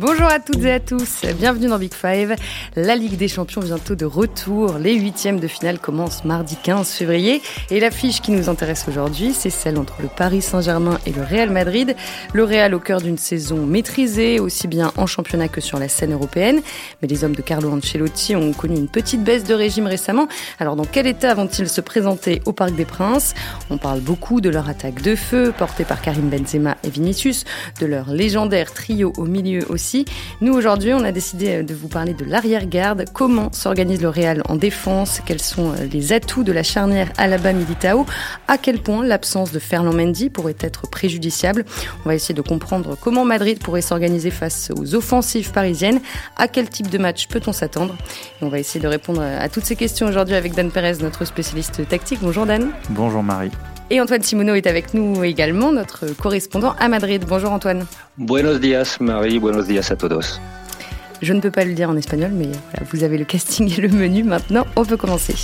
Bonjour à toutes et à tous, bienvenue dans Big Five. La Ligue des Champions bientôt de retour. Les huitièmes de finale commencent mardi 15 février. Et l'affiche qui nous intéresse aujourd'hui, c'est celle entre le Paris Saint-Germain et le Real Madrid. Le Real au cœur d'une saison maîtrisée, aussi bien en championnat que sur la scène européenne. Mais les hommes de Carlo Ancelotti ont connu une petite baisse de régime récemment. Alors dans quel état vont-ils se présenter au Parc des Princes? On parle beaucoup de leur attaque de feu, portée par Karim Benzema et Vinicius, de leur légendaire trio au milieu aussi nous, aujourd'hui, on a décidé de vous parler de l'arrière-garde, comment s'organise le Real en défense, quels sont euh, les atouts de la charnière Alaba-Militao, à quel point l'absence de Ferland Mendy pourrait être préjudiciable? On va essayer de comprendre comment Madrid pourrait s'organiser face aux offensives parisiennes, à quel type de match peut-on s'attendre? on va essayer de répondre à toutes ces questions aujourd'hui avec Dan Perez, notre spécialiste tactique. Bonjour Dan. Bonjour Marie. Et Antoine Simoneau est avec nous également, notre correspondant à Madrid. Bonjour Antoine. Buenos días Marie, buenos días a todos. Je ne peux pas le dire en espagnol, mais voilà, vous avez le casting et le menu. Maintenant, on peut commencer.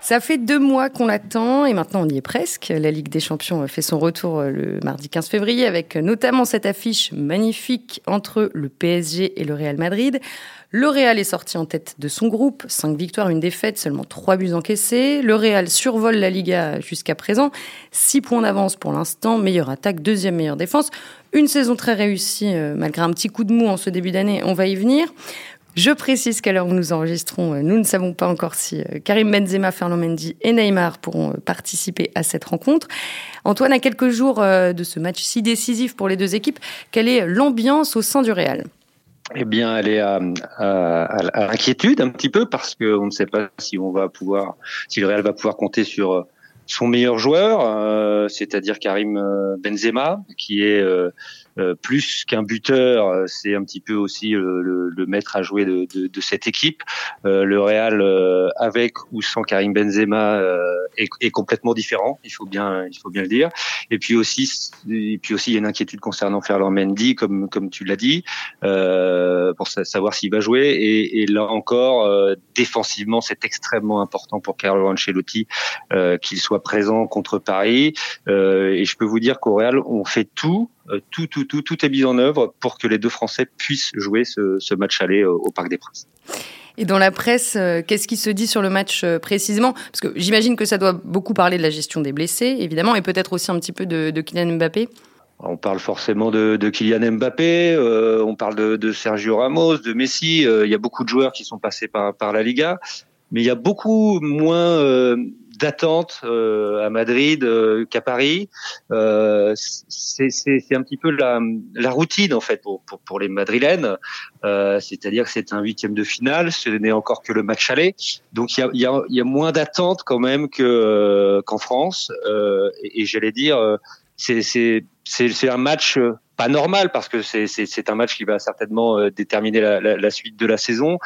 Ça fait deux mois qu'on l'attend et maintenant on y est presque. La Ligue des Champions fait son retour le mardi 15 février avec notamment cette affiche magnifique entre le PSG et le Real Madrid. Le Real est sorti en tête de son groupe, 5 victoires, une défaite, seulement 3 buts encaissés. Le Real survole la Liga jusqu'à présent, 6 points d'avance pour l'instant, meilleure attaque, deuxième meilleure défense. Une saison très réussie, euh, malgré un petit coup de mou en ce début d'année, on va y venir. Je précise qu'à l'heure où nous enregistrons, euh, nous ne savons pas encore si euh, Karim Benzema, Fernand Mendy et Neymar pourront participer à cette rencontre. Antoine, à quelques jours de ce match si décisif pour les deux équipes, quelle est l'ambiance au sein du Real? Eh bien, elle est à, à, l'inquiétude un petit peu parce qu'on ne sait pas si on va pouvoir, si le Real va pouvoir compter sur son meilleur joueur, euh, c'est-à-dire Karim euh, Benzema, qui est euh, euh, plus qu'un buteur, euh, c'est un petit peu aussi le, le, le maître à jouer de, de, de cette équipe. Euh, le Real, avec ou sans Karim Benzema, est, est, complètement différent. Il faut bien, il faut bien le dire. Et puis aussi, et puis aussi, il y a une inquiétude concernant Ferland Mendy, comme comme tu l'as dit, pour savoir s'il va jouer. Et, et là encore, défensivement, c'est extrêmement important pour Carlo Ancelotti qu'il soit présent contre Paris. et je peux vous dire qu'au Real, on fait tout euh, tout, tout, tout, tout est mis en œuvre pour que les deux Français puissent jouer ce, match aller euh, au Parc des Princes. Et dans la presse, euh, qu'est-ce qui se dit sur le match précisément? Parce que j'imagine que ça doit beaucoup parler de la gestion des blessés, évidemment, et peut-être aussi un petit peu de, Kylian Mbappé. On parle forcément de, Kylian Mbappé, on parle de, Sergio Ramos, de Messi. il y a beaucoup de joueurs qui sont passés par, par la Liga, mais il y a beaucoup moins d'attente euh, à Madrid euh, qu'à Paris. Euh, c'est un petit peu la, la, routine en fait pour, pour, pour les Madrilènes. C'est-à-dire que c'est un huitième de finale, ce n'est encore que le match aller. Donc il y a, y, a, y a, moins d'attente quand même que qu'en France. et, et j'allais dire, c'est un match pas normal parce que c'est un match qui va certainement déterminer la, la, la, suite de la saison,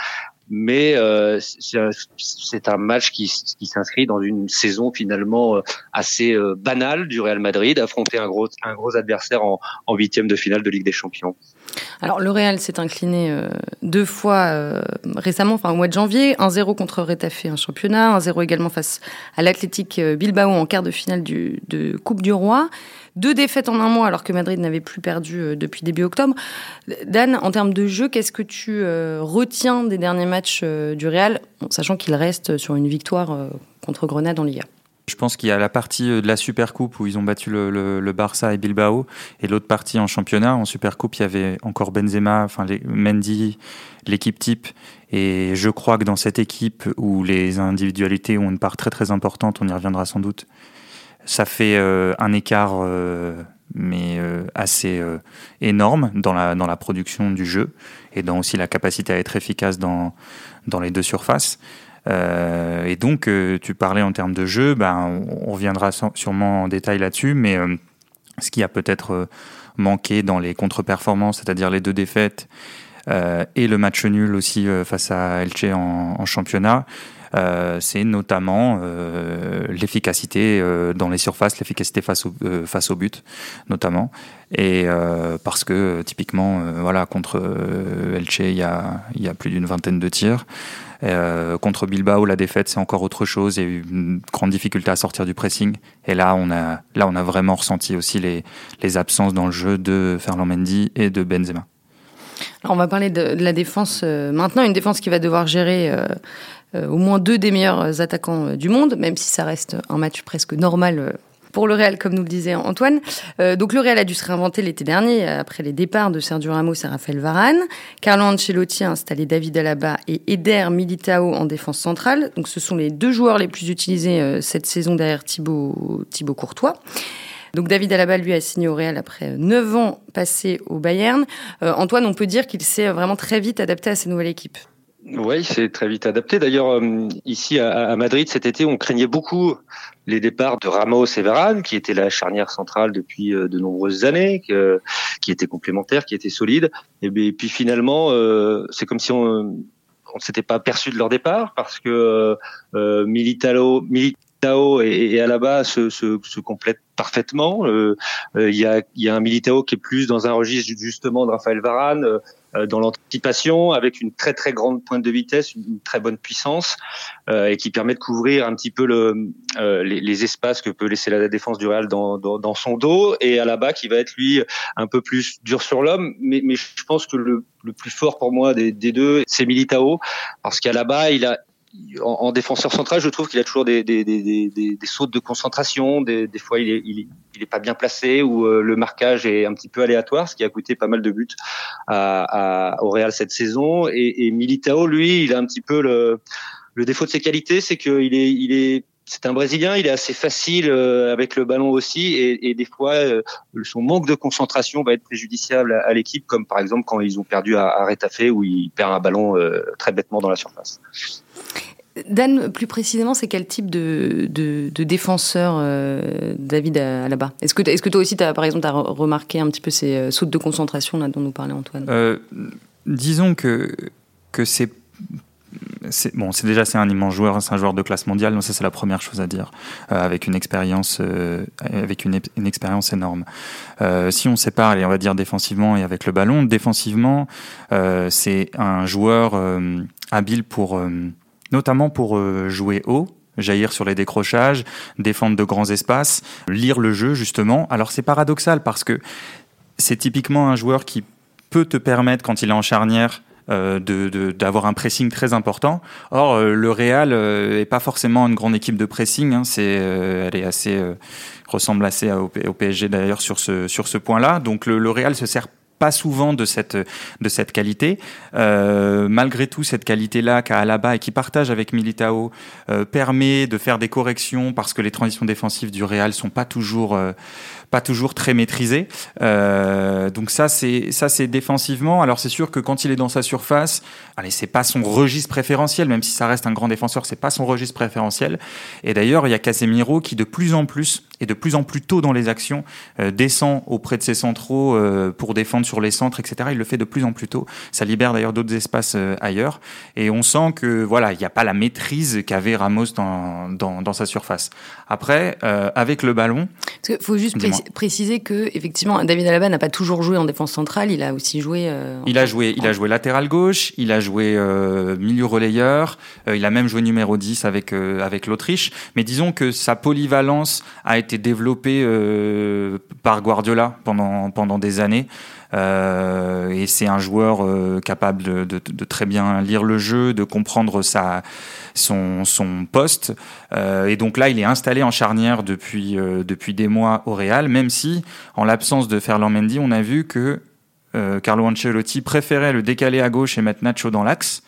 mais euh, c'est un match qui, qui s'inscrit dans une saison finalement euh, assez euh, banale du Real Madrid, affronter un gros, un adversaire en huitième de finale de Ligue des Champions. Alors le Real s'est incliné deux fois récemment, enfin au mois de janvier, 1-0 contre Retafe en championnat, 1-0 également face à l'Athletic Bilbao en quart de finale de Coupe du Roi. Deux défaites en un mois alors que Madrid n'avait plus perdu euh, depuis début octobre. Dan, en termes de jeu, qu'est-ce que tu euh, retiens des derniers matchs euh, du Real, sachant qu'il reste sur une victoire contre Grenade en Liga je pense qu'il y a la partie de la Supercoupe où ils ont battu le, Barça et Bilbao, et l'autre partie en championnat. En Supercoupe, il y avait encore Benzema, enfin Mendy, l'équipe type. Et je crois que dans cette équipe où les individualités ont une part très très importante, on y reviendra sans doute, ça fait euh, un écart, euh, mais euh, assez énorme dans la, dans la production du jeu et dans aussi la capacité à être efficace dans, dans les deux surfaces. et donc, tu parlais en termes de jeu, ben, on, reviendra sûrement en détail là-dessus, mais ce qui a peut-être manqué dans les contre-performances, c'est-à-dire les deux défaites et le match nul aussi face à Elche en, en championnat, c'est notamment l'efficacité dans les surfaces, l'efficacité face au, face au but, notamment. Et parce que typiquement, voilà, contre Elche, il y a, y a plus d'une vingtaine de tirs. Euh, contre Bilbao, la défaite, c'est encore autre chose. Il y a eu une grande difficulté à sortir du pressing. Et là, on a, là, on a vraiment ressenti aussi les, les absences dans le jeu de Ferland Mendy et de Benzema. Alors on va parler de, la défense euh, maintenant, une défense qui va devoir gérer euh, au moins deux des meilleurs attaquants du monde, même si ça reste un match presque normal pour le Real, comme nous le disait Antoine. Euh, donc le Real a dû se réinventer l'été dernier après les départs de Sergio Ramos et Rafael Varane. Carlo Ancelotti a installé David Alaba et Eder Militao en défense centrale. Donc ce sont les deux joueurs les plus utilisés euh, cette saison derrière Thibaut Courtois. Donc David Alaba, lui, a signé au Real après 9 ans passés au Bayern. Euh, Antoine, on peut dire qu'il s'est vraiment très vite adapté à sa nouvelle équipe. Oui, c'est très vite adapté. D'ailleurs, euh, ici à, Madrid cet été, on craignait beaucoup les départs de Ramos et Varane, qui étaient la charnière centrale depuis euh, de nombreuses années, qui étaient complémentaires, qui étaient solides. Et puis finalement, c'est comme si on ne s'était pas perçu de leur départ parce que Militao, Militao et, et Alaba se, se, se complètent parfaitement. Il y, a, y a un Militao qui est plus dans un registre justement de Raphaël Varane euh, dans l'anticipation, avec une très très grande pointe de vitesse, une très bonne puissance, euh, et qui permet de couvrir un petit peu le, euh, les, espaces que peut laisser la défense du Real dans, dans, son dos, et à la bas qui va être lui un peu plus dur sur l'homme. Mais, je pense que le, le plus fort pour moi des, deux, c'est Militao, parce qu'à la bas il a en, défenseur central, je trouve qu'il a toujours des, des, des, des, sautes de concentration. Des, fois, il est, il, est, pas bien placé ou euh, le marquage est un petit peu aléatoire, ce qui a coûté pas mal de buts à, à, au Real cette saison. Et, et, Militao, lui, il a un petit peu le, le défaut de ses qualités, c'est qu'il est, il est c'est un Brésilien, il est assez facile euh, avec le ballon aussi, et, et des fois euh, son manque de concentration va être préjudiciable à, l'équipe, comme par exemple quand ils ont perdu à, à où il perd un ballon très bêtement dans la surface. Dan, plus précisément, c'est quel type de, de, défenseur euh, David là-bas? Est-ce que, est que toi aussi, as, par exemple, as remarqué un petit peu ces euh, sautes de concentration là, dont nous parlait Antoine? Euh, Disons que, que c'est bon, c'est déjà c'est un immense joueur, c'est un joueur de classe mondiale, donc ça c'est la première chose à dire, avec une expérience, avec une, expérience énorme. si on sépare, on va dire défensivement et avec le ballon, défensivement, c'est un joueur habile pour notamment pour euh, jouer haut, jaillir sur les décrochages, défendre de grands espaces, lire le jeu justement. Alors c'est paradoxal parce que c'est typiquement un joueur qui peut te permettre, quand il est en charnière, euh, d'avoir un pressing très important. Or, euh, le Real est pas forcément une grande équipe de pressing. Hein. c'est, elle est assez ressemble assez au, PSG d'ailleurs sur ce sur ce point-là. Donc le, le Real se sert pas souvent de cette, de cette qualité. Euh, malgré tout, cette qualité-là qu'a Alaba et qui partage avec Militao euh, permet de faire des corrections parce que les transitions défensives du Real sont pas toujours euh, pas toujours très maîtrisées. Euh, donc ça, c'est ça, c'est défensivement. Alors c'est sûr que quand il est dans sa surface, allez, c'est pas son registre préférentiel, même si ça reste un grand défenseur, c'est pas son registre préférentiel. Et d'ailleurs, il y a Casemiro qui de plus en plus et de plus en plus tôt dans les actions euh, descend auprès de ses centraux euh, pour défendre sur les centres, etc. Il le fait de plus en plus tôt. Ça libère d'ailleurs d'autres espaces euh, ailleurs. Et on sent que voilà, il n'y a pas la maîtrise qu'avait Ramos dans, dans, dans, sa surface. Après, avec le ballon. Il faut juste préciser que effectivement, David Alaba n'a pas toujours joué en défense centrale. Il a aussi joué. il a joué, il a joué latéral gauche. Il a joué milieu relayeur. il a même joué numéro 10 avec avec l'Autriche. Mais disons que sa polyvalence a été développé euh, par Guardiola pendant, pendant des années. Euh, et c'est un joueur euh, capable de, très bien lire le jeu, de comprendre sa, son, son poste. et donc là, il est installé en charnière depuis, depuis des mois au Real, même si, en l'absence de Ferland Mendy, on a vu que Carlo Ancelotti préférait le décaler à gauche et mettre Nacho dans l'axe.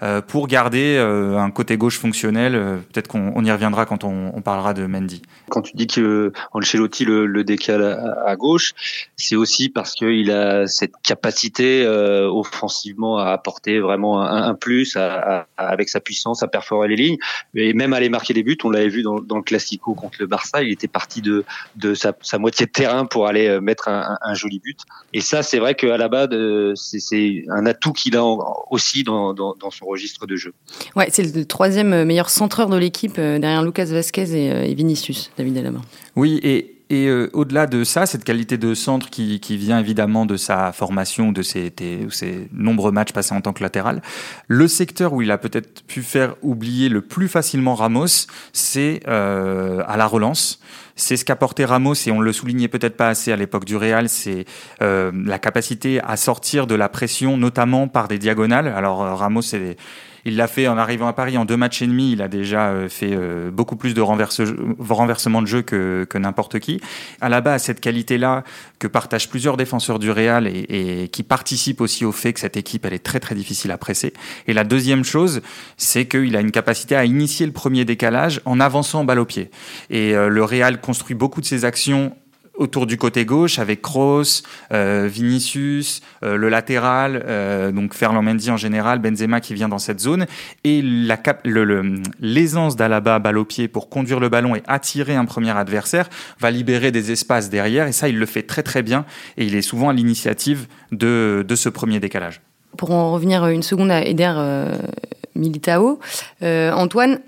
Euh, pour garder euh, un côté gauche fonctionnel. Euh, peut-être qu'on y reviendra quand on, on, parlera de Mendy. Quand tu dis que Ancelotti le, le décale à, à gauche, c'est aussi parce qu'il a cette capacité offensivement à apporter vraiment un, un plus à, à, avec sa puissance à perforer les lignes et même aller marquer des buts. On l'avait vu dans, dans, le Classico contre le Barça, il était parti de, de sa, sa moitié de terrain pour aller mettre un, un joli but. Et ça, c'est vrai qu'à la base, c'est un atout qu'il a aussi dans, dans, dans son registre de jeu. Ouais, c'est le troisième meilleur centreur de l'équipe derrière Lucas Vasquez et, Vinicius, David Alaba. Oui, et et au-delà de ça, cette qualité de centre qui, qui, vient évidemment de sa formation, de ses, ses, nombreux matchs passés en tant que latéral, le secteur où il a peut-être pu faire oublier le plus facilement Ramos, c'est euh, à la relance. C'est ce qu'apportait Ramos et on le soulignait peut-être pas assez à l'époque du Real, c'est euh, la capacité à sortir de la pression, notamment par des diagonales. Alors euh, Ramos, c'est il l'a fait en arrivant à Paris en deux matchs et demi. Il a déjà euh, fait euh, beaucoup plus de renverse, renversement de jeu que, n'importe qui. À la base, cette qualité-là que partagent plusieurs défenseurs du Real et, qui participe aussi au fait que cette équipe elle est très très difficile à presser. Et la deuxième chose, c'est qu'il a une capacité à initier le premier décalage en avançant balle au pied. Et euh, le Real construit beaucoup de ses actions autour du côté gauche avec Kroos, euh, Vinicius, euh, le latéral, euh, donc Ferland Mendy en général, Benzema qui vient dans cette zone. Et la l'aisance d'Alaba balle au pied pour conduire le ballon et attirer un premier adversaire va libérer des espaces derrière. Et ça il le fait très très bien. Et il est souvent à l'initiative de, de ce premier décalage. Pour en revenir une seconde à Eder Militao, Antoine,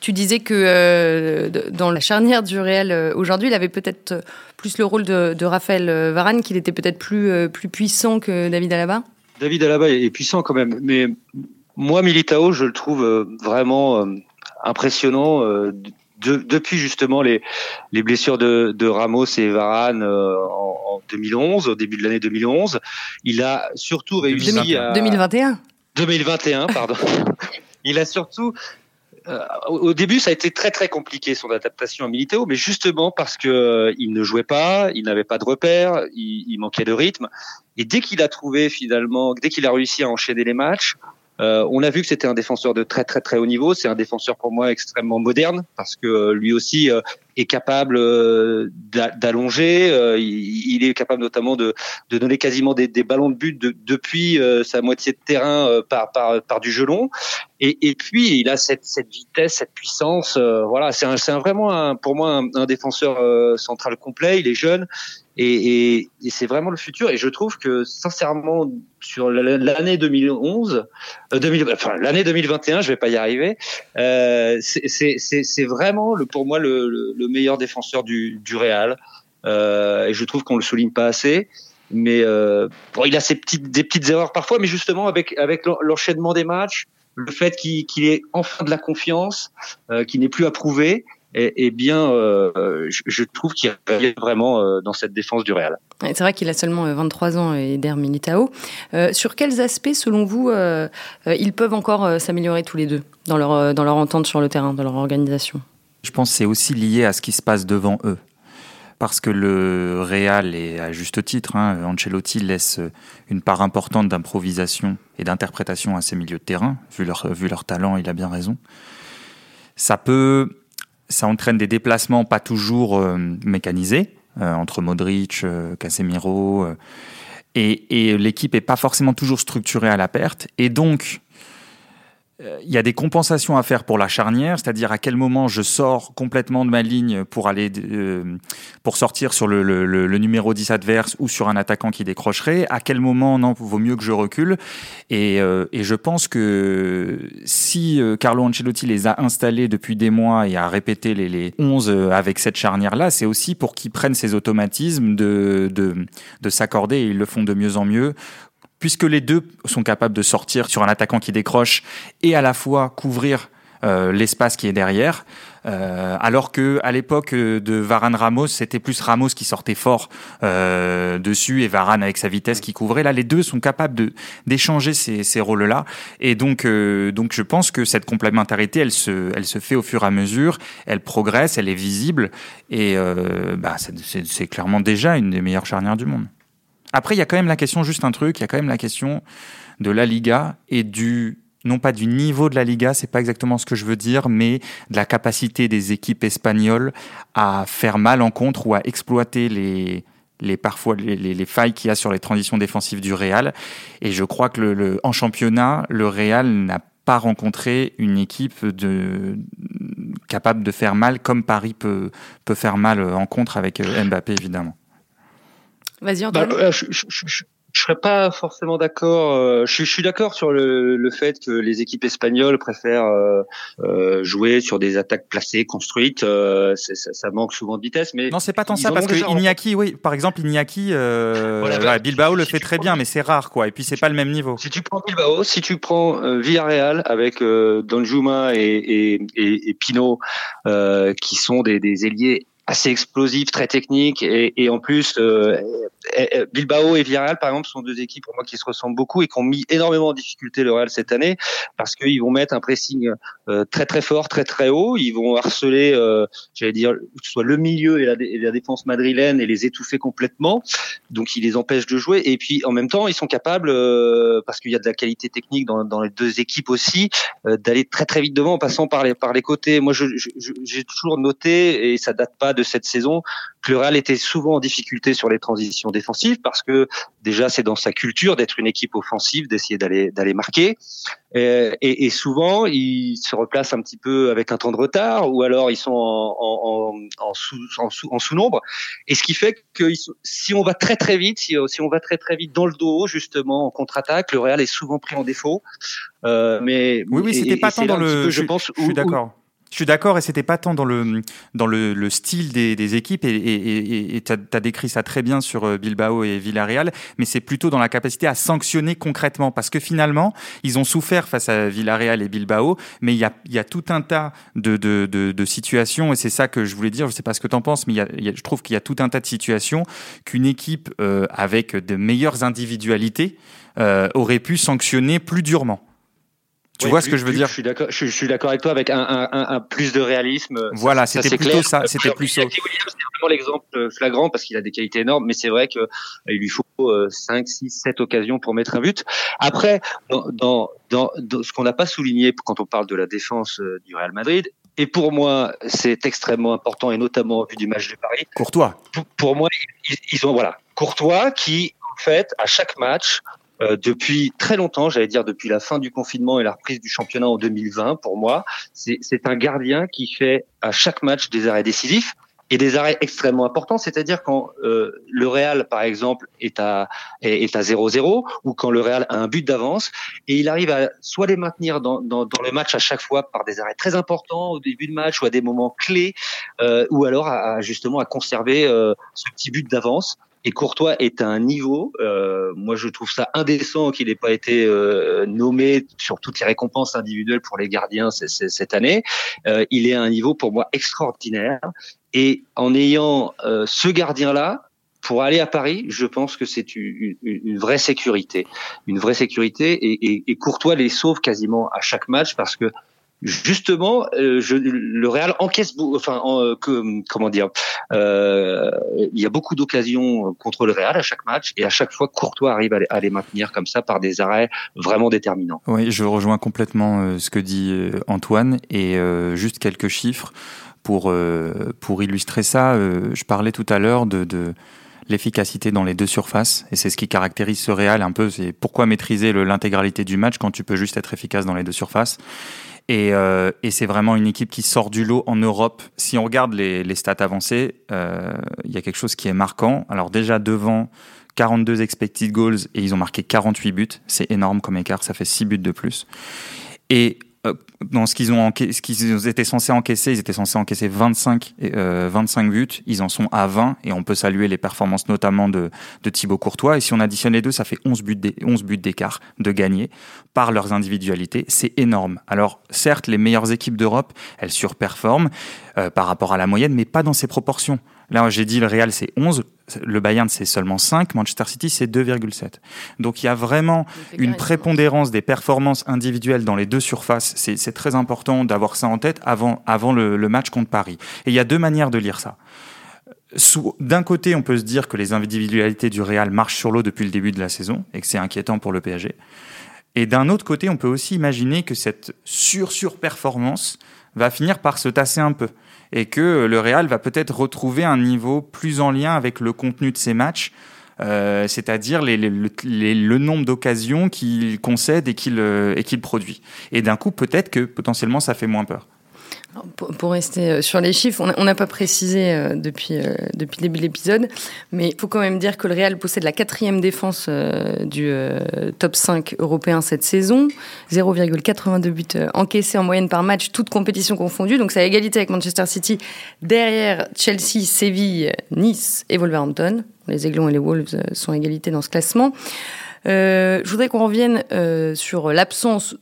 tu disais que euh, dans la charnière du Real euh, aujourd'hui, il avait peut-être euh, plus le rôle de, de Raphaël Varane, qu'il était peut-être plus, plus puissant que David Alaba? David Alaba est puissant quand même, mais moi, Militao, je le trouve vraiment impressionnant. depuis justement les, les blessures de, de Ramos et Varane en, en, 2011, au début de l'année 2011, il a surtout réussi 2021. à... 2021 2021, pardon. il a surtout euh, au début, ça a été très très compliqué son adaptation à Militao, mais justement parce que euh, il ne jouait pas, il n'avait pas de repères, il, il, manquait de rythme, et dès qu'il a trouvé finalement, dès qu'il a réussi à enchaîner les matchs, euh, on a vu que c'était un défenseur de très très très haut niveau. C'est un défenseur pour moi extrêmement moderne parce que euh, lui aussi euh, est capable d'allonger. il, est capable notamment de, de donner quasiment des, des, ballons de but depuis sa moitié de terrain par, par, par du gelon. Et, et puis il a cette, cette vitesse, cette puissance. voilà, c'est un, un, vraiment un, pour moi un, un défenseur central complet. Il est jeune. Et, et, et c'est vraiment le futur. Et je trouve que sincèrement, sur l'année 2011, euh, 2000, enfin l'année 2021, je vais pas y arriver. Euh, c'est vraiment le, pour moi le, le, meilleur défenseur du, du Real. Euh, et je trouve qu'on le souligne pas assez. Mais euh, bon, il a ses petites, des petites erreurs parfois, mais justement avec avec l'enchaînement des matchs, le fait qu'il qu ait enfin de la confiance, euh, qu'il n'est plus à prouver, eh, bien, euh, je, trouve qu'il revient vraiment euh, dans cette défense du Real. C'est vrai qu'il a seulement 23 euh, ans, Eder Militao. sur quels aspects, selon vous, ils peuvent encore s'améliorer tous les deux dans leur, dans leur entente sur le terrain, dans leur organisation? Je pense que c'est aussi lié à ce qui se passe devant eux parce que le Real, et à juste titre, hein, Ancelotti laisse une part importante d'improvisation et d'interprétation à ses milieux de terrain, vu leur, vu leur talent, il a bien raison. Ça peut ça entraîne des déplacements pas toujours euh, mécanisés euh, entre Modric, euh, Casemiro, et, l'équipe est pas forcément toujours structurée à la perte. Et donc, il y a des compensations à faire pour la charnière, c'est-à-dire à quel moment je sors complètement de ma ligne pour aller euh, pour sortir sur le, le, le, numéro 10 adverse ou sur un attaquant qui décrocherait, à quel moment non vaut mieux que je recule. Et, euh, et je pense que si Carlo Ancelotti les a installés depuis des mois et a répété les, les 11 avec cette charnière là, c'est aussi pour qu'ils prennent ces automatismes de, de, de s'accorder et ils le font de mieux en mieux puisque les deux sont capables de sortir sur un attaquant qui décroche et à la fois couvrir euh, l'espace qui est derrière. Euh, alors que à l'époque de Varane Ramos, c'était plus Ramos qui sortait fort euh, dessus et Varane avec sa vitesse qui couvrait. Là, les deux sont capables de d'échanger ces, ces rôles-là. Et donc, euh, donc, je pense que cette complémentarité, elle se, elle se fait au fur et à mesure. Elle progresse, elle est visible et euh, bah, c'est clairement déjà une des meilleures charnières du monde. Après, il y a quand même la question, juste un truc, il y a quand même la question de la Liga et du non pas du niveau de la Liga, c'est pas exactement ce que je veux dire, mais de la capacité des équipes espagnoles à faire mal en contre ou à exploiter les, les parfois les, les, failles qu'il y a sur les transitions défensives du Real. Et je crois que le, en championnat, le Real n'a pas rencontré une équipe capable de faire mal comme Paris peut, peut faire mal en contre avec Mbappé évidemment. Vas-y, Antoine. Bah, euh, je, je serais pas forcément d'accord. Euh, je, je, suis d'accord sur le, le, fait que les équipes espagnoles préfèrent euh, euh jouer sur des attaques placées, construites. Euh, ça, ça, manque souvent de vitesse, mais non, c'est pas tant ça parce que Iñaki, oui, par exemple, Iñaki, voilà, Bilbao le fait très bien, mais c'est rare, quoi. Et puis c'est pas le même niveau. Si tu prends Bilbao, si tu prends Villarreal avec Donjuma et, et, et, et Pino, qui sont des, des ailiers assez explosifs, très techniques, et, et en plus, euh, Bilbao et Villarreal, par exemple, sont deux équipes pour moi qui se ressemblent beaucoup et qui ont mis énormément en difficulté le Real cette année parce qu'ils vont mettre un pressing euh, très très fort, très très haut. Ils vont harceler, euh, j'allais dire, soit le milieu et la, et la, défense madrilène et les étouffer complètement. Donc ils les empêchent de jouer. Et puis en même temps, ils sont capables, euh, parce qu'il y a de la qualité technique dans, dans les deux équipes aussi, euh, d'aller très très vite devant en passant par les par les côtés. Moi, j'ai je, je, toujours noté et ça date pas de cette saison que le Real était souvent en difficulté sur les transitions défensives parce que déjà c'est dans sa culture d'être une équipe offensive, d'essayer d'aller d'aller marquer. Et, et, souvent ils se replacent un petit peu avec un temps de retard ou alors ils sont en, en, en, sous, en, sous, en sous-nombre. Et ce qui fait que si on va très très vite, si, si, on va très très vite dans le dos justement en contre-attaque, le Real est souvent pris en défaut. Euh, mais oui oui c'était pas tant dans le. je, pense. Je suis d'accord. Je suis d'accord, et c'était pas tant dans le dans le, le style des, équipes, et tu as, décrit ça très bien sur euh, Bilbao et Villarreal, mais c'est plutôt dans la capacité à sanctionner concrètement, parce que finalement, ils ont souffert face à Villarreal et Bilbao, mais il y a, y a tout un tas de, de, de, situations, et c'est ça que je voulais dire, je sais pas ce que tu en penses, mais je trouve qu'il y a tout un tas de situations qu'une équipe euh, avec de meilleures individualités euh, aurait pu sanctionner plus durement. Tu vois ce que je veux dire Je suis d'accord. Je, suis d'accord avec toi avec un, un, un, plus de réalisme. Voilà, c'était plutôt clair. ça. C'était plus ça. C'est vraiment l'exemple flagrant parce qu'il a des qualités énormes, mais c'est vrai que euh, il lui faut 5, 6, 7 occasions pour mettre un but. Après, dans, dans, dans, dans ce qu'on n'a pas souligné quand on parle de la défense euh, du Real Madrid, et pour moi, c'est extrêmement important, et notamment au vu du match de Paris. Courtois. Pour, pour moi, ils, ils ont voilà Courtois qui en fait à chaque match euh, depuis très longtemps, j'allais dire depuis la fin du confinement et la reprise du championnat en 2020, pour moi, c'est un gardien qui fait à chaque match des arrêts décisifs et des arrêts extrêmement importants, c'est-à-dire quand euh, le Real, par exemple, est à est, à 0-0 ou quand le Real a un but d'avance et il arrive à soit les maintenir dans, dans, dans, le match à chaque fois par des arrêts très importants au début de match ou à des moments clés, euh, ou alors justement à conserver euh, ce petit but d'avance. Et Courtois est à un niveau, euh, moi je trouve ça indécent qu'il n'ait pas été euh, nommé sur toutes les récompenses individuelles pour les gardiens cette année. Euh, il est à un niveau pour moi extraordinaire. Et en ayant euh, ce gardien-là, pour aller à Paris, je pense que c'est une, une, vraie sécurité, une vraie sécurité. Et, et, et Courtois les sauve quasiment à chaque match parce que justement, euh, le Real encaisse, enfin, euh, comment dire, euh, il y a beaucoup d'occasions contre le Real à chaque match et à chaque fois Courtois arrive à les, à les maintenir comme ça par des arrêts vraiment déterminants. Oui, je rejoins complètement ce que dit Antoine et juste quelques chiffres pour pour illustrer ça. je parlais tout à l'heure de, de l'efficacité dans les deux surfaces et c'est ce qui caractérise ce Real un peu. C'est pourquoi maîtriser l'intégralité du match quand tu peux juste être efficace dans les deux surfaces. Et, euh, et c'est vraiment une équipe qui sort du lot en Europe. Si on regarde les, les stats avancées, euh, il y a quelque chose qui est marquant. Alors déjà devant 42 expected goals et ils ont marqué 48 buts. C'est énorme comme écart, ça fait 6 buts de plus. Et dans ce qu'ils ont ce qu'ils étaient censés encaisser, ils étaient censés encaisser 25 euh, 25 buts, ils en sont à 20 et on peut saluer les performances notamment de Thibaut Courtois et si on additionne les deux, ça fait 11 buts 11 buts d'écart de gagner par leurs individualités, c'est énorme. Alors certes, les meilleures équipes d'Europe, elles surperforment euh, par rapport à la moyenne mais pas dans ces proportions. Là, j'ai dit le Real c'est 11, le Bayern c'est seulement 5, Manchester City c'est 2,7. Donc il y a vraiment une prépondérance des performances individuelles dans les deux surfaces. C'est très important d'avoir ça en tête avant, avant le, le, match contre Paris. Et il y a deux manières de lire ça. D'un côté, on peut se dire que les individualités du Real marchent sur l'eau depuis le début de la saison et que c'est inquiétant pour le PSG. Et d'un autre côté, on peut aussi imaginer que cette sur-surperformance va finir par se tasser un peu et que le Real va peut-être retrouver un niveau plus en lien avec le contenu de ses matchs, euh, c'est-à-dire le nombre d'occasions qu'il concède euh, et qu'il produit. Et d'un coup, peut-être que potentiellement ça fait moins peur. Pour, rester euh, sur les chiffres, on n'a pas précisé euh, depuis, euh, depuis le début de l'épisode, mais il faut quand même dire que le Real possède la quatrième défense du top 5 européen cette saison. 0,82 buts encaissés en moyenne par match, toutes compétitions confondues. Donc c'est à égalité avec Manchester City. Derrière Chelsea, Séville, Nice et Wolverhampton. Les Aiglons et les Wolves sont à égalité dans ce classement. je voudrais qu'on revienne sur l'absence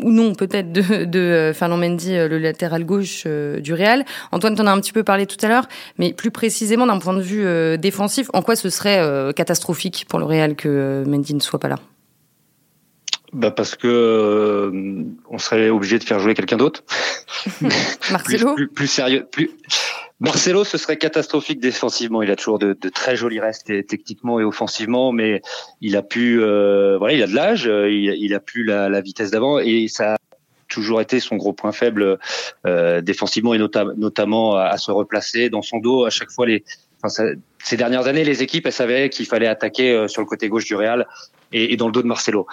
ou non peut-être de, de euh, Fernand Mendy, euh, le latéral gauche euh, du Real. Antoine, t'en as un petit peu parlé tout à l'heure, mais plus précisément d'un point de vue défensif, en quoi ce serait catastrophique pour le Real que Mendy ne soit pas là? Bah parce que on serait obligé de faire jouer quelqu'un d'autre. Marcelo. plus, plus, sérieux, plus, Marcelo, ce serait catastrophique défensivement. Il a toujours de, de très jolis restes techniquement et offensivement, mais il a pu, euh, voilà, il a de l'âge, euh, il, il, a plus la, la vitesse d'avant et ça a toujours été son gros point faible euh, défensivement et notamment à, se replacer dans son dos à chaque fois les. Enfin, ces dernières années, les équipes, elles savaient qu'il fallait attaquer euh, sur le côté gauche du Real et, et dans le dos de Marcelo.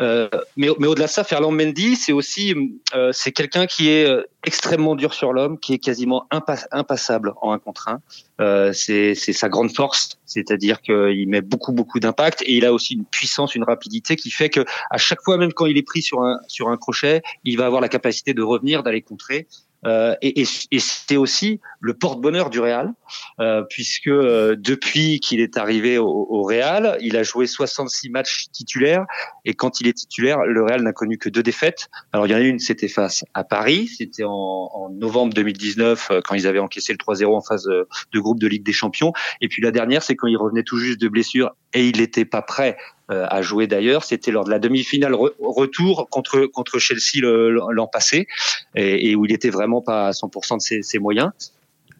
Euh, mais, mais au-delà de ça, Ferland Mendy, c'est aussi euh, c'est quelqu'un qui est euh, extrêmement dur sur l'homme, qui est quasiment impassable en un contre un. Euh, c'est sa grande force, c'est-à-dire qu'il met beaucoup beaucoup d'impact et il a aussi une puissance, une rapidité qui fait que à chaque fois, même quand il est pris sur un sur un crochet, il va avoir la capacité de revenir, d'aller contrer. Euh, et, et, c'est aussi le porte-bonheur du Real, euh, puisque euh, depuis qu'il est arrivé au, Real, il a joué 66 matchs titulaires, et quand il est titulaire, le Real n'a connu que deux défaites. Alors il y en a une, c'était face à Paris, c'était en, novembre 2019, euh, quand ils avaient encaissé le 3-0 en phase de groupe de Ligue des Champions, et puis la dernière, c'est quand il revenait tout juste de blessure et il n'était pas prêt à jouer d'ailleurs. C'était lors de la demi-finale retour contre contre Chelsea l'an passé et, et, où il était vraiment pas à 100% de ses, ses moyens.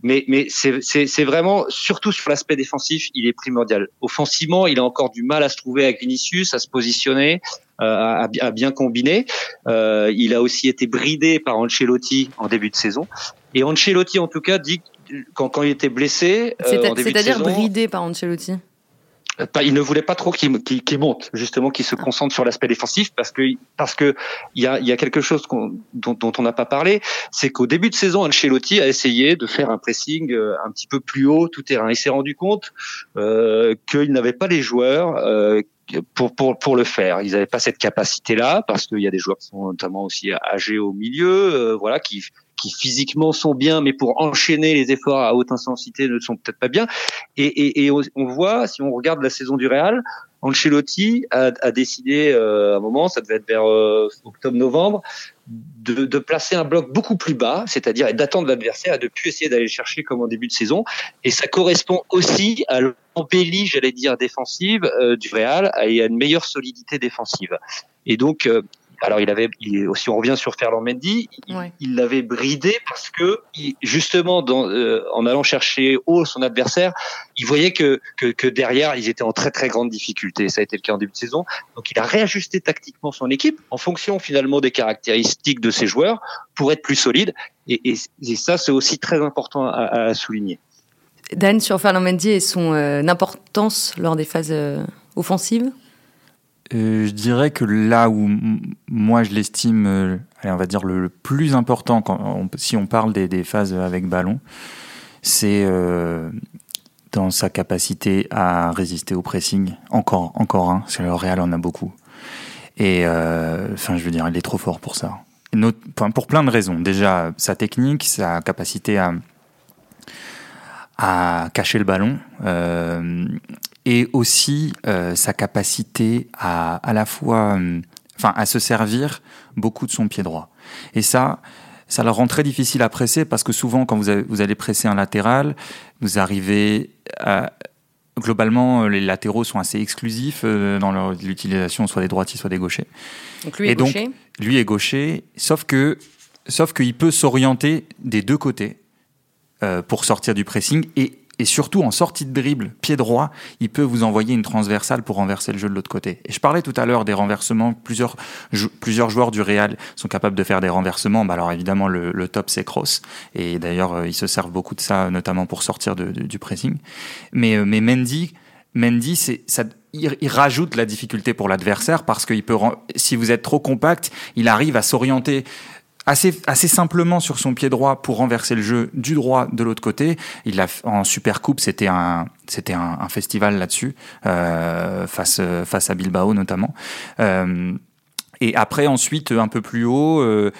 Mais, mais c'est vraiment, surtout sur l'aspect défensif, il est primordial. Offensivement, il a encore du mal à se trouver avec Vinicius, à se positionner, euh, à, à, bien combiner. Euh, il a aussi été bridé par Ancelotti en début de saison. Et Ancelotti, en tout cas, dit quand, quand il était blessé. Euh, C'est-à-dire bridé par Ancelotti il ne voulait pas trop qu'il monte, justement, qu'il se concentre sur l'aspect défensif, parce que parce que il y a, y a quelque chose dont, dont, on n'a pas parlé, c'est qu'au début de saison, Ancelotti a essayé de faire un pressing euh, un petit peu plus haut, tout terrain. Il s'est rendu compte euh, qu'il n'avait pas les joueurs. Euh, pour, pour, pour le faire. Ils n'avaient pas cette capacité-là parce qu'il y a des joueurs qui sont notamment aussi âgés au milieu, euh, voilà, qui qui physiquement sont bien, mais pour enchaîner les efforts à haute intensité ne sont peut-être pas bien. Et, et, et, on voit, si on regarde la saison du Real, Ancelotti a, a décidé euh, à un moment, ça devait être vers euh, octobre-novembre, de, de, placer un bloc beaucoup plus bas, c'est-à-dire d'attendre l'adversaire et de plus essayer d'aller chercher comme en début de saison. Et ça correspond aussi à l'embellie, j'allais dire, défensive euh, du Real et à une meilleure solidité défensive. Et donc, euh, alors il avait, si on revient sur Ferland Mendy, il l'avait bridé parce que justement, dans, euh, en allant chercher haut son adversaire, il voyait que, que, que derrière ils étaient en très très grande difficulté. Ça a été le cas en début de saison. Donc il a réajusté tactiquement son équipe en fonction finalement des caractéristiques de ses joueurs pour être plus solide. Et, et, ça, c'est aussi très important à, à, souligner. Dan sur Ferland Mendy et son euh, importance lors des phases euh, offensives? Euh, je dirais que là où moi je l'estime, euh, on va dire le, plus important quand si on parle des, des, phases avec ballon, c'est euh, dans sa capacité à résister au pressing. Encore, encore un. C'est le Real en a beaucoup. Et euh, enfin, je veux dire, il est trop fort pour ça. Pour plein de raisons. Déjà, sa technique, sa capacité à à cacher le ballon. Euh, et aussi euh, sa capacité à à la fois, euh, enfin, à se servir beaucoup de son pied droit. Et ça, ça le rend très difficile à presser parce que souvent, quand vous, avez, vous allez presser un latéral, vous arrivez à, globalement, les latéraux sont assez exclusifs euh, dans leur utilisation, soit des droitiers, soit des gauchers. Donc lui est et gaucher. Donc, lui est gaucher, sauf que, sauf qu'il peut s'orienter des deux côtés euh, pour sortir du pressing et et surtout en sortie de dribble, pied droit, il peut vous envoyer une transversale pour renverser le jeu de l'autre côté. Et je parlais tout à l'heure des renversements, plusieurs, joueurs du Real sont capables de faire des renversements. Bah alors évidemment, le, top, c'est Kroos. Et d'ailleurs, euh, ils se servent beaucoup de ça, notamment pour sortir du pressing. Mais, euh, mais Mendy, Mendy, ça, il, il, rajoute la difficulté pour l'adversaire parce qu'il peut, si vous êtes trop compact, il arrive à s'orienter assez, assez simplement sur son pied droit pour renverser le jeu du droit de l'autre côté. Il a, en Super Coupe, c'était un, c'était un, festival là-dessus, euh, face, face à Bilbao notamment. Euh, et après, ensuite, un peu plus haut, euh,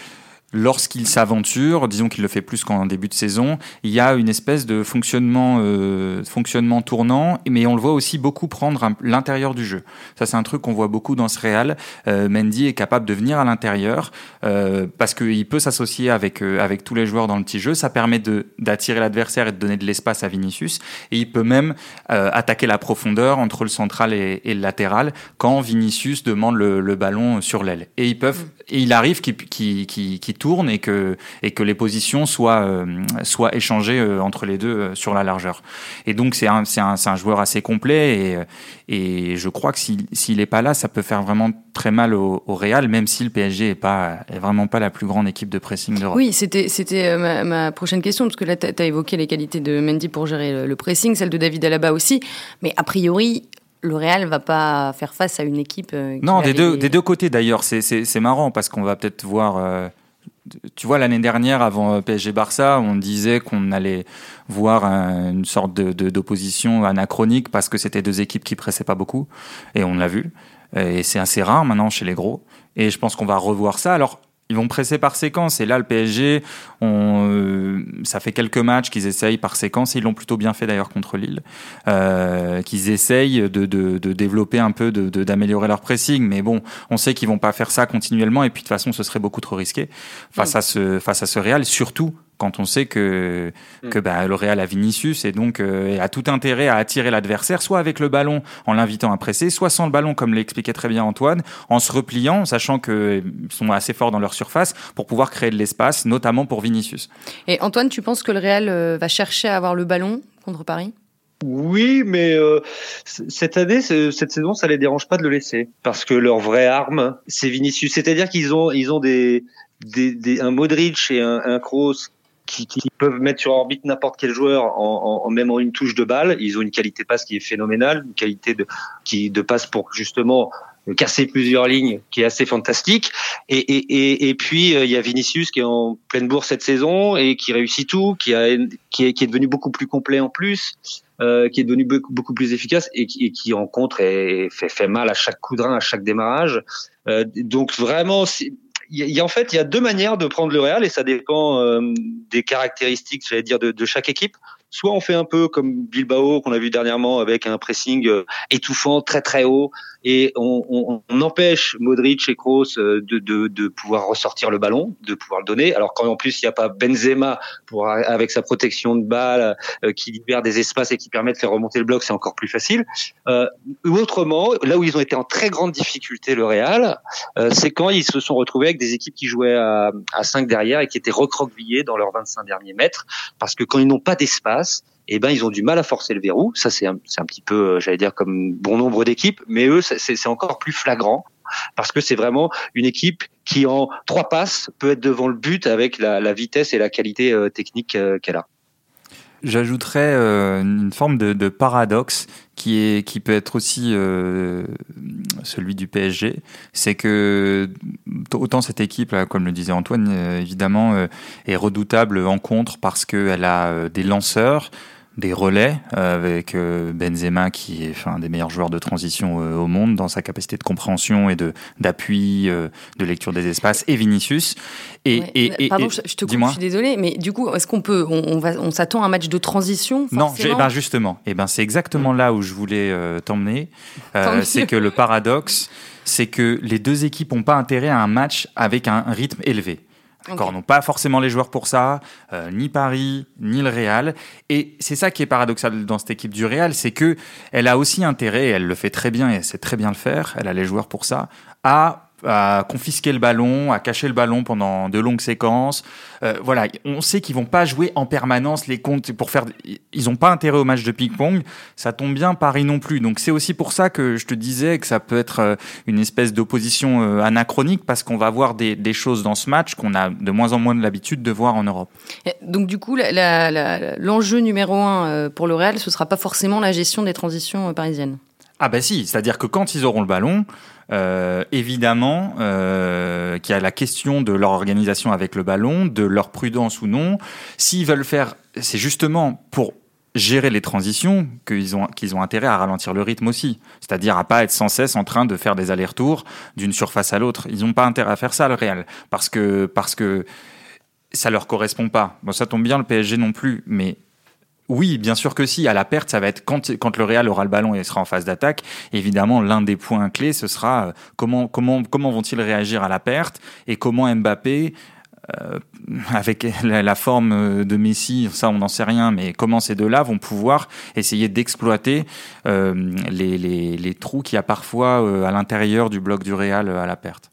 lorsqu'il s'aventure, disons qu'il le fait plus qu'en début de saison, il y a une espèce de fonctionnement, euh, fonctionnement tournant, mais on le voit aussi beaucoup prendre l'intérieur du jeu. Ça, c'est un truc qu'on voit beaucoup dans ce Real. Euh, Mendy est capable de venir à l'intérieur euh, parce qu'il peut s'associer avec euh, avec tous les joueurs dans le petit jeu. Ça permet de d'attirer l'adversaire et de donner de l'espace à Vinicius. Et il peut même euh, attaquer la profondeur entre le central et, et le latéral quand Vinicius demande le, le ballon sur l'aile. Et ils peuvent, mm. et il arrive qu'il qu qu qu tourne et que, et que les positions soient, euh, soient échangées euh, entre les deux euh, sur la largeur. Et donc, c'est un, un, un, joueur assez complet et, et je crois que s'il n'est pas là, ça peut faire vraiment très mal au, au Real, même si le PSG est, pas, est vraiment pas la plus grande équipe de pressing d'Europe. Oui, c'était c'était ma, ma, prochaine question, parce que là, tu as, évoqué les qualités de Mendy pour gérer le, le pressing, celle de David Alaba aussi, mais a priori, le Real va pas faire face à une équipe. non, des deux, des deux côtés d'ailleurs. C'est marrant parce qu'on va peut-être voir. Euh, tu vois, l'année dernière, avant PSG Barça, on disait qu'on allait voir un, une sorte d'opposition de, anachronique parce que c'était deux équipes qui pressaient pas beaucoup. Et on l'a vu. Et c'est assez rare maintenant chez les gros. Et je pense qu'on va revoir ça. Alors, ils vont presser par séquence. Et là, le PSG, on, euh, ça fait quelques matchs qu'ils essayent par séquence. Ils l'ont plutôt bien fait d'ailleurs contre Lille. Euh, qu'ils essayent de, de, de, développer un peu, d'améliorer leur pressing. Mais bon, on sait qu'ils vont pas faire ça continuellement. Et puis de toute façon, ce serait beaucoup trop risqué face, à, ce, face à ce Real. Surtout quand on sait que, que bah, le Real a Vinicius et donc euh, a tout intérêt à attirer l'adversaire, soit avec le ballon en l'invitant à presser, soit sans le ballon, comme l'expliquait très bien Antoine, en se repliant, sachant qu'ils sont assez forts dans leur surface pour pouvoir créer de l'espace, notamment pour Vinicius. Et Antoine, tu penses que le Real euh, va chercher à avoir le ballon contre Paris? Oui, mais euh, cette année, cette saison, ça les dérange pas de le laisser parce que leur vraie arme, c'est Vinicius. C'est-à-dire qu'ils ont, ils ont des, des, des, un Modric et un, un Kroos qui, qui, peuvent mettre sur orbite n'importe quel joueur en, en, même en une touche de balle. Ils ont une qualité passe qui est phénoménale, une qualité de, qui, de passe pour justement casser plusieurs lignes qui est assez fantastique. Et, et, et, et puis euh, il y a Vinicius qui est en pleine bourse cette saison et qui réussit tout, qui, a, qui, est, qui est devenu beaucoup plus complet en plus. Euh, qui est devenu beaucoup, beaucoup plus efficace et qui, et qui rencontre et fait, fait mal à chaque coup à chaque démarrage. Euh, donc vraiment, il y a, en fait, il y a deux manières de prendre le Real et ça dépend euh, des caractéristiques, j'allais dire, de, de, chaque équipe. Soit on fait un peu comme Bilbao qu'on a vu dernièrement avec un pressing euh, étouffant très très haut et on, on, on empêche Modric et Kroos euh, de, de, de, pouvoir ressortir le ballon, de pouvoir le donner. Alors quand en plus il n'y a pas Benzema pour avec sa protection de balle euh, qui libère des espaces et qui permet de faire remonter le bloc, c'est encore plus facile. Euh, autrement, là où ils ont été en très grande difficulté le Real, euh, c'est quand ils se sont retrouvés avec des équipes qui jouaient à, à 5 derrière et qui étaient recroquevillées dans leurs 25 derniers mètres parce que quand ils n'ont pas d'espace eh ben ils ont du mal à forcer le verrou. Ça c'est un, un petit peu, euh, j'allais dire comme bon nombre d'équipes, mais eux c'est encore plus flagrant parce que c'est vraiment une équipe qui en trois passes peut être devant le but avec la, vitesse et la qualité euh, technique euh, qu'elle a. J'ajouterais une forme de, paradoxe qui est qui peut être aussi celui du PSG, c'est que autant cette équipe, comme le disait Antoine, évidemment, est redoutable en contre parce qu'elle a des lanceurs des relais euh, avec euh, Benzema qui est un des meilleurs joueurs de transition euh, au monde dans sa capacité de compréhension et de d'appui, de lecture des espaces et Vinicius. Et, ouais. et, Pardon, et, je te coupe, je suis désolé, mais du coup, est-ce qu'on peut, on, on va, on s'attend à un match de transition Non, eh ben justement, et eh ben c'est exactement là où je voulais t'emmener. c'est que le paradoxe, c'est que les deux équipes n'ont pas intérêt à un match avec un rythme élevé. D'accord, okay. n'ont pas forcément les joueurs pour ça, euh, ni Paris, ni le Real. Et c'est ça qui est paradoxal dans cette équipe du Real, c'est que elle a aussi intérêt, elle le fait très bien et elle sait très bien le faire, elle a les joueurs pour ça, à à confisquer le ballon, à cacher le ballon pendant de longues séquences. Euh, voilà, on sait qu'ils vont pas jouer en permanence les comptes pour faire. Ils ont pas intérêt au match de ping-pong. Ça tombe bien, Paris non plus. Donc c'est aussi pour ça que je te disais que ça peut être euh, une espèce d'opposition euh, anachronique parce qu'on va voir des, des, choses dans ce match qu'on a de moins en moins de l'habitude de voir en Europe. Donc du coup, l'enjeu numéro un pour le Real, ce sera pas forcément la gestion des transitions parisiennes. Ah bah si, c'est-à-dire que quand ils auront le ballon, euh, évidemment euh, qu'il y a la question de leur organisation avec le ballon, de leur prudence ou non. S'ils veulent faire, c'est justement pour gérer les transitions qu'ils ont, qu'ils ont intérêt à ralentir le rythme aussi. C'est-à-dire à pas être sans cesse en train de faire des allers-retours d'une surface à l'autre. Ils n'ont pas intérêt à faire ça, le Real. Parce que, parce que ça leur correspond pas. Bon, ça tombe bien, le PSG non plus, mais oui, bien sûr que si. À la perte, ça va être quand, le Real aura le ballon et sera en phase d'attaque. Évidemment, l'un des points clés, ce sera euh, comment, vont-ils réagir à la perte et comment Mbappé, euh, avec la, forme de Messi, ça on n'en sait rien, mais comment ces deux-là vont pouvoir essayer d'exploiter euh, les, trous qu'il y a parfois euh, à l'intérieur du bloc du Real à la perte.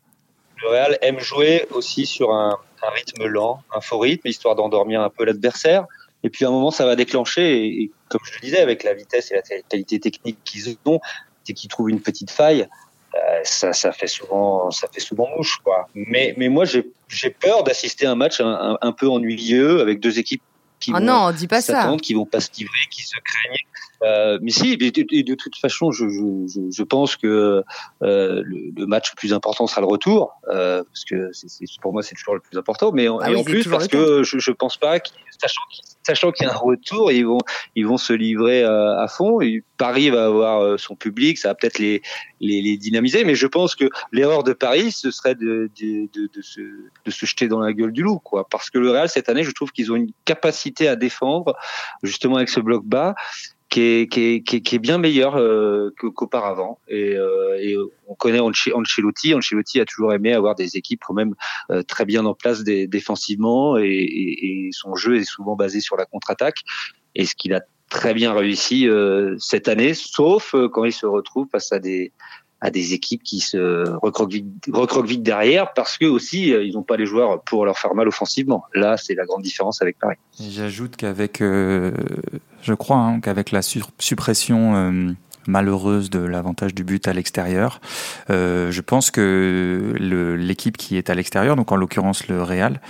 Le Real aime jouer aussi sur un rythme lent, un faux rythme, histoire d'endormir un peu l'adversaire. Et puis à un moment, ça va déclencher. Et, comme je le disais, avec la vitesse et la qualité technique qu'ils ont, c'est qu'ils trouvent une petite faille. Euh, ça, ça fait souvent, ça fait souvent mouche, quoi. Mais, mais moi, j'ai peur d'assister à un match un, un, peu ennuyeux avec deux équipes qui oh vont non, dis pas ça. qui vont pas se livrer, qui se craignent. Euh, mais si, et de, de, toute façon, je, je, je pense que euh, le, le, match le plus important sera le retour, euh, parce que c'est pour moi c'est toujours le plus important. Mais en, ah en plus parce que je, je pense pas, sachant qu'ils sachant qu'il y a un retour, ils vont, ils vont se livrer euh, à fond. Et Paris va avoir euh, son public, ça va peut-être les, les, les, dynamiser. Mais je pense que l'erreur de Paris, ce serait de, de, de, de, se, de se jeter dans la gueule du loup, quoi. Parce que le Real cette année, je trouve qu'ils ont une capacité à défendre, justement avec ce bloc bas qui est, qui est, bien meilleur euh, qu'auparavant. Et, euh, et, on connaît Ancelotti. Ancelotti a toujours aimé avoir des équipes quand même euh, très bien en place défensivement et, et, son jeu est souvent basé sur la contre-attaque. Et ce qu'il a très bien réussi euh, cette année, sauf euh, quand il se retrouve face à des à des équipes qui se recroquevillent derrière parce que aussi ils n'ont pas les joueurs pour leur faire mal offensivement. Là, c'est la grande différence avec Paris. J'ajoute qu'avec, euh, je crois, hein, qu'avec la suppression euh, malheureuse de l'avantage du but à l'extérieur, euh, je pense que l'équipe qui est à l'extérieur, donc en l'occurrence le Real,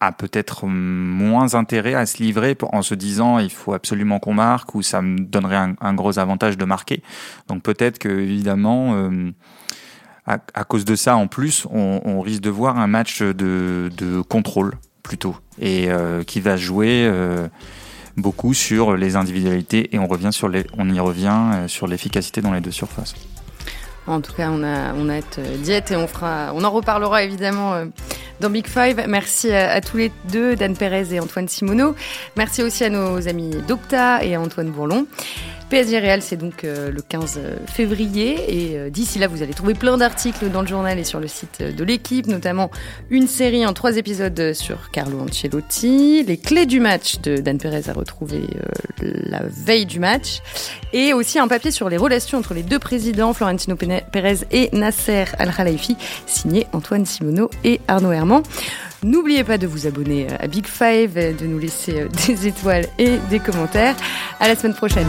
a peut-être moins intérêt à se livrer en se disant il faut absolument qu'on marque ou ça me donnerait un, gros avantage de marquer. Donc peut-être que évidemment euh, à, cause de ça en plus on, risque de voir un match de, de contrôle plutôt et euh, qui va jouer euh, beaucoup sur les individualités et on revient sur les on y revient sur l'efficacité dans les deux surfaces. En tout cas, on a, on a diète et on fera, on en reparlera évidemment dans Big Five. Merci à, tous les deux, Dan Perez et Antoine Simoneau. Merci aussi à nos amis Docta et Antoine Bourlon. PSG Real, c'est donc euh, le 15 février. Et euh, d'ici là, vous allez trouver plein d'articles dans le journal et sur le site de l'équipe, notamment une série en trois épisodes sur Carlo Ancelotti, les clés du match de Dan Perez à retrouver euh, la veille du match, et aussi un papier sur les relations entre les deux présidents, Florentino Pérez et Nasser Al-Khelaifi, signé Antoine Simoneau et Arnaud Herman. N'oubliez pas de vous abonner à Big Five, de nous laisser des étoiles et des commentaires. À la semaine prochaine.